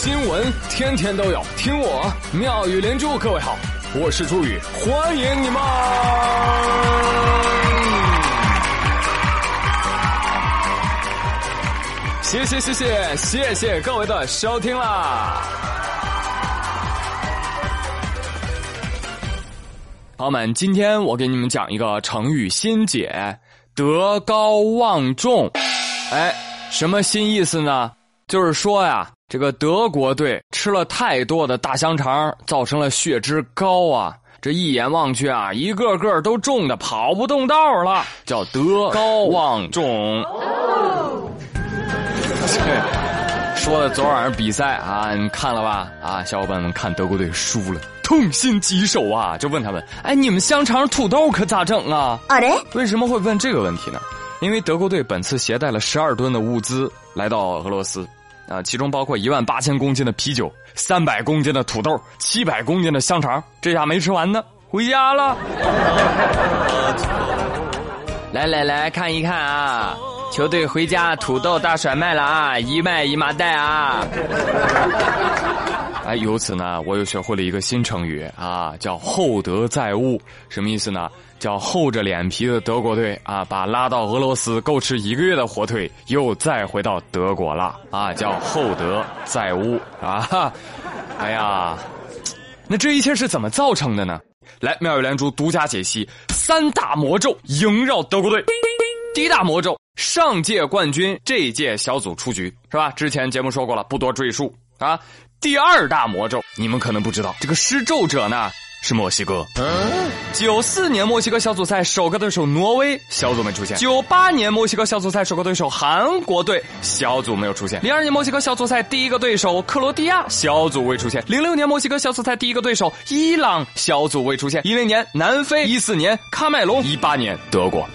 新闻天天都有，听我妙语连珠。各位好，我是朱宇，欢迎你们！谢谢谢谢谢谢各位的收听啦！朋友们，今天我给你们讲一个成语新解“德高望重”。哎，什么新意思呢？就是说呀，这个德国队吃了太多的大香肠，造成了血脂高啊！这一眼望去啊，一个个都重的跑不动道了，叫德高望重。说的昨晚上比赛啊，你看了吧？啊，小伙伴们看德国队输了，痛心疾首啊！就问他们：哎，你们香肠、土豆可咋整啊？啊嘞？为什么会问这个问题呢？因为德国队本次携带了十二吨的物资来到俄罗斯，啊，其中包括一万八千公斤的啤酒、三百公斤的土豆、七百公斤的香肠，这下没吃完呢，回家了。来来来看一看啊！球队回家，土豆大甩卖了啊！一卖一麻袋啊！哎，由此呢，我又学会了一个新成语啊，叫厚德载物。什么意思呢？叫厚着脸皮的德国队啊，把拉到俄罗斯够吃一个月的火腿又再回到德国了啊，叫厚德载物啊！哎呀，那这一切是怎么造成的呢？来，妙语连珠独家解析三大魔咒萦绕德国队。第一大魔咒。上届冠军这一届小组出局是吧？之前节目说过了，不多赘述啊。第二大魔咒，你们可能不知道，这个施咒者呢是墨西哥。九四年墨西哥小组赛首个对手挪威小组没出现。九八年墨西哥小组赛首个对手韩国队小组没有出现。零二年墨西哥小组赛第一个对手克罗地亚小组未出现。零六年墨西哥小组赛第一个对手伊朗小组未出现。一零年南非，一四年喀麦隆，一八年德国。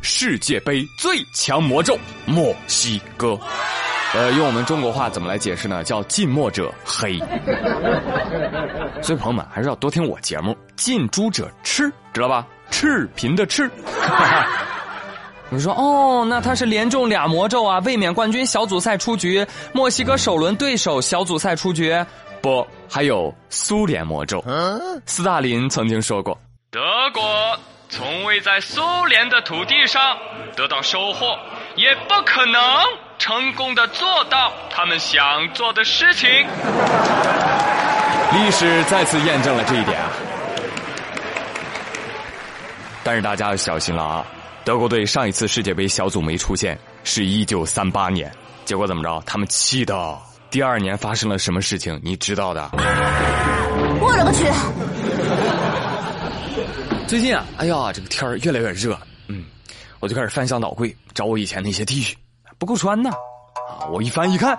世界杯最强魔咒，墨西哥。呃，用我们中国话怎么来解释呢？叫近墨者黑。所以朋友们还是要多听我节目，近朱者赤，知道吧？赤贫的赤。你说哦，那他是连中俩魔咒啊，卫冕冠军小组赛出局，墨西哥首轮对手小组赛出局。不，还有苏联魔咒。斯大林曾经说过，德国。从未在苏联的土地上得到收获，也不可能成功的做到他们想做的事情。历史再次验证了这一点啊！但是大家要小心了啊！德国队上一次世界杯小组没出现是一九三八年，结果怎么着？他们气的第二年发生了什么事情？你知道的。我勒个去！最近啊，哎呀，这个天儿越来越热了，嗯，我就开始翻箱倒柜找我以前那些 T 恤，不够穿呢，啊，我一翻一看，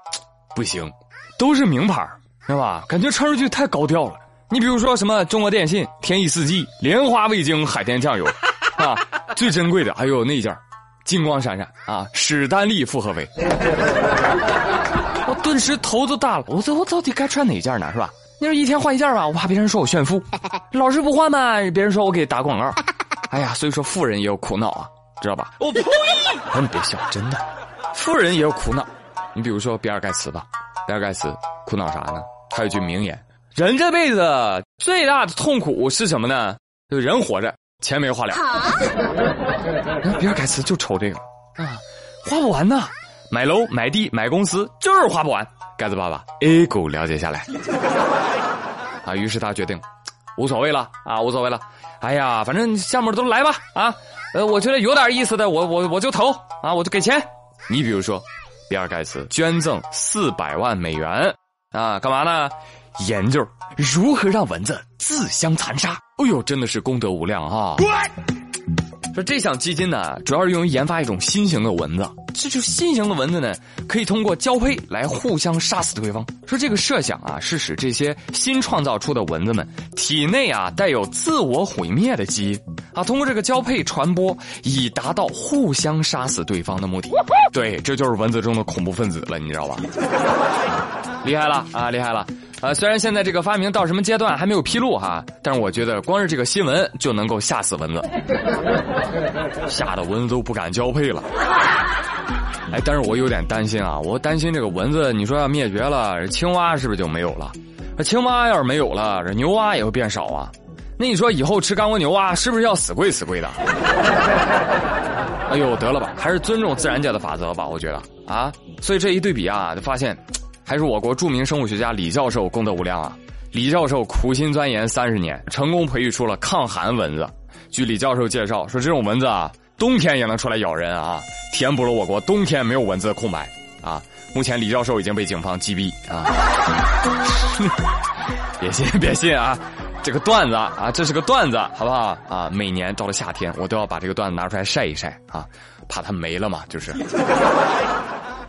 不行，都是名牌，知道吧？感觉穿出去太高调了。你比如说什么中国电信、天翼四 G、莲花味精海天酱油，啊，最珍贵的还有那件，金光闪闪啊，史丹利复合威。我顿时头都大了，我这我到底该穿哪件呢？是吧？你说一天换一件吧，我怕别人说我炫富；老是不换嘛，别人说我给打广告。哎呀，所以说富人也有苦恼啊，知道吧？我呸！你别笑，真的，富人也有苦恼。你比如说比尔盖茨吧，比尔盖茨苦恼啥呢？他有句名言：人这辈子最大的痛苦是什么呢？就人活着，钱没花了。比尔盖茨就愁这个啊，花不完呢，买楼、买地、买公司，就是花不完。盖茨爸爸 A 股了解下来，啊，于是他决定，无所谓了啊，无所谓了，哎呀，反正项目都来吧啊，呃，我觉得有点意思的，我我我就投啊，我就给钱。你比如说，比尔盖茨捐赠四百万美元啊，干嘛呢？研究如何让蚊子自相残杀。哎呦，真的是功德无量啊！说这项基金呢，主要是用于研发一种新型的蚊子。这就新型的蚊子呢，可以通过交配来互相杀死对方。说这个设想啊，是使这些新创造出的蚊子们体内啊带有自我毁灭的基因啊，通过这个交配传播，以达到互相杀死对方的目的。对，这就是蚊子中的恐怖分子了，你知道吧？厉害了啊，厉害了！呃，虽然现在这个发明到什么阶段还没有披露哈，但是我觉得光是这个新闻就能够吓死蚊子，吓得蚊子都不敢交配了。哎，但是我有点担心啊，我担心这个蚊子，你说要灭绝了，青蛙是不是就没有了？青蛙要是没有了，这牛蛙也会变少啊。那你说以后吃干锅牛蛙是不是要死贵死贵的？哎呦，得了吧，还是尊重自然界的法则吧，我觉得啊。所以这一对比啊，就发现，还是我国著名生物学家李教授功德无量啊。李教授苦心钻研三十年，成功培育出了抗寒蚊子。据李教授介绍，说这种蚊子啊，冬天也能出来咬人啊，填补了我国冬天没有蚊子的空白啊。目前李教授已经被警方击毙啊。别信 别信啊！这个段子啊，这是个段子，好不好啊？每年到了夏天，我都要把这个段子拿出来晒一晒啊，怕它没了嘛，就是。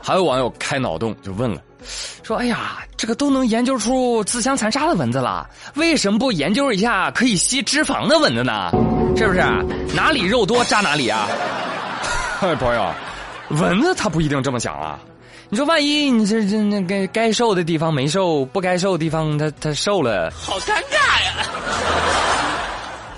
还有网友开脑洞就问了，说：“哎呀，这个都能研究出自相残杀的蚊子了，为什么不研究一下可以吸脂肪的蚊子呢？是不是？哪里肉多扎哪里啊？” 朋友，蚊子它不一定这么想啊。你说万一你这这那该该瘦的地方没瘦，不该瘦的地方它它瘦了，好尴尬呀，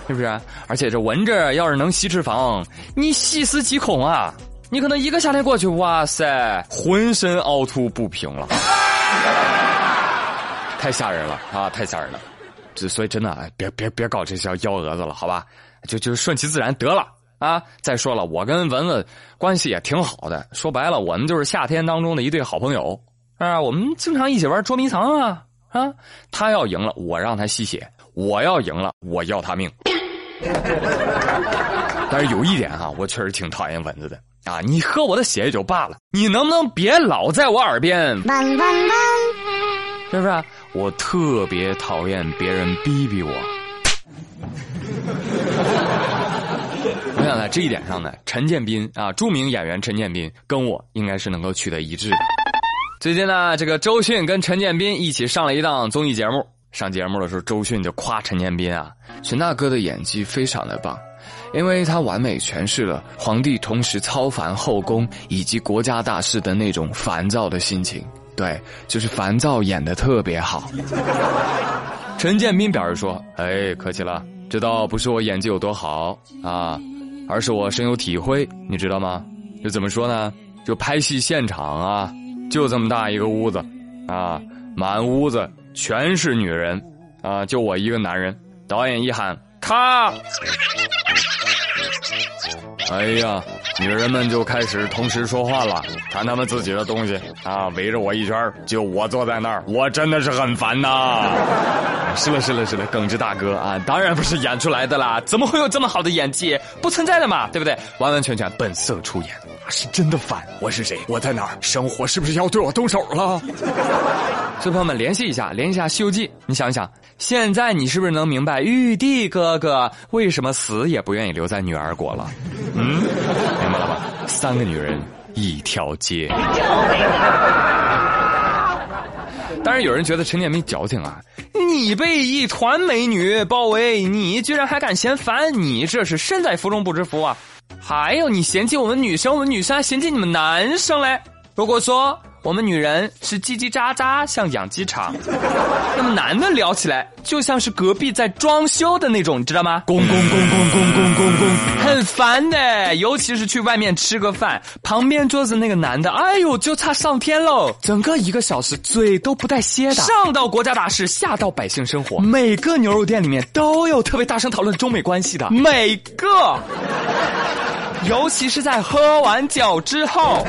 是不是？而且这蚊子要是能吸脂肪，你细思极恐啊！你可能一个夏天过去，哇塞，浑身凹凸不平了，太吓人了啊！太吓人了，这所以真的，别别别搞这些幺蛾子了，好吧？就就顺其自然得了。啊！再说了，我跟蚊子关系也挺好的。说白了，我们就是夏天当中的一对好朋友啊。我们经常一起玩捉迷藏啊啊！他要赢了，我让他吸血；我要赢了，我要他命。但是有一点哈，我确实挺讨厌蚊子的啊！你喝我的血也就罢了，你能不能别老在我耳边？是不是？我特别讨厌别人逼逼我。我想在这一点上呢，陈建斌啊，著名演员陈建斌跟我应该是能够取得一致的。最近呢，这个周迅跟陈建斌一起上了一档综艺节目。上节目的时候，周迅就夸陈建斌啊，陈大哥的演技非常的棒，因为他完美诠释了皇帝同时操烦后宫以及国家大事的那种烦躁的心情。对，就是烦躁演的特别好。陈建斌表示说：“哎，客气了。”这倒不是我演技有多好啊，而是我深有体会，你知道吗？就怎么说呢？就拍戏现场啊，就这么大一个屋子，啊，满屋子全是女人，啊，就我一个男人。导演一喊咔，哎呀，女人们就开始同时说话了，谈他们自己的东西啊，围着我一圈就我坐在那儿，我真的是很烦呐。是了是了是了，耿直大哥啊，当然不是演出来的啦，怎么会有这么好的演技？不存在的嘛，对不对？完完全全本色出演，是真的烦。我是谁？我在哪儿？生活是不是要对我动手了？所以朋友们联系一下，联系一下《西游记》，你想一想，现在你是不是能明白玉帝哥哥为什么死也不愿意留在女儿国了？嗯，明白了吧？三个女人一条街。当然有人觉得陈建斌矫情啊。你被一团美女包围，你居然还敢嫌烦？你这是身在福中不知福啊！还有你嫌弃我们女生，我们女生还嫌弃你们男生嘞？如果说。我们女人是叽叽喳喳像养鸡场，那么男的聊起来就像是隔壁在装修的那种，你知道吗？公公公公公公公公，很烦的。尤其是去外面吃个饭，旁边桌子那个男的，哎呦，就差上天喽！整个一个小时嘴都不带歇的，上到国家大事，下到百姓生活，每个牛肉店里面都有特别大声讨论中美关系的，每个。尤其是在喝完酒之后。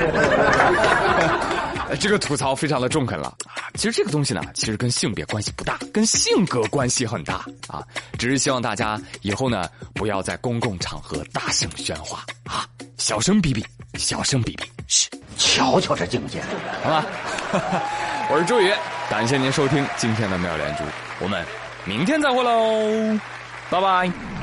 这个吐槽非常的中肯了啊！其实这个东西呢，其实跟性别关系不大，跟性格关系很大啊。只是希望大家以后呢，不要在公共场合大声喧哗啊，小声比比，小声比比，嘘，瞧瞧这境界，好吧？我是周宇，感谢您收听今天的妙连珠，我们明天再会喽，拜拜。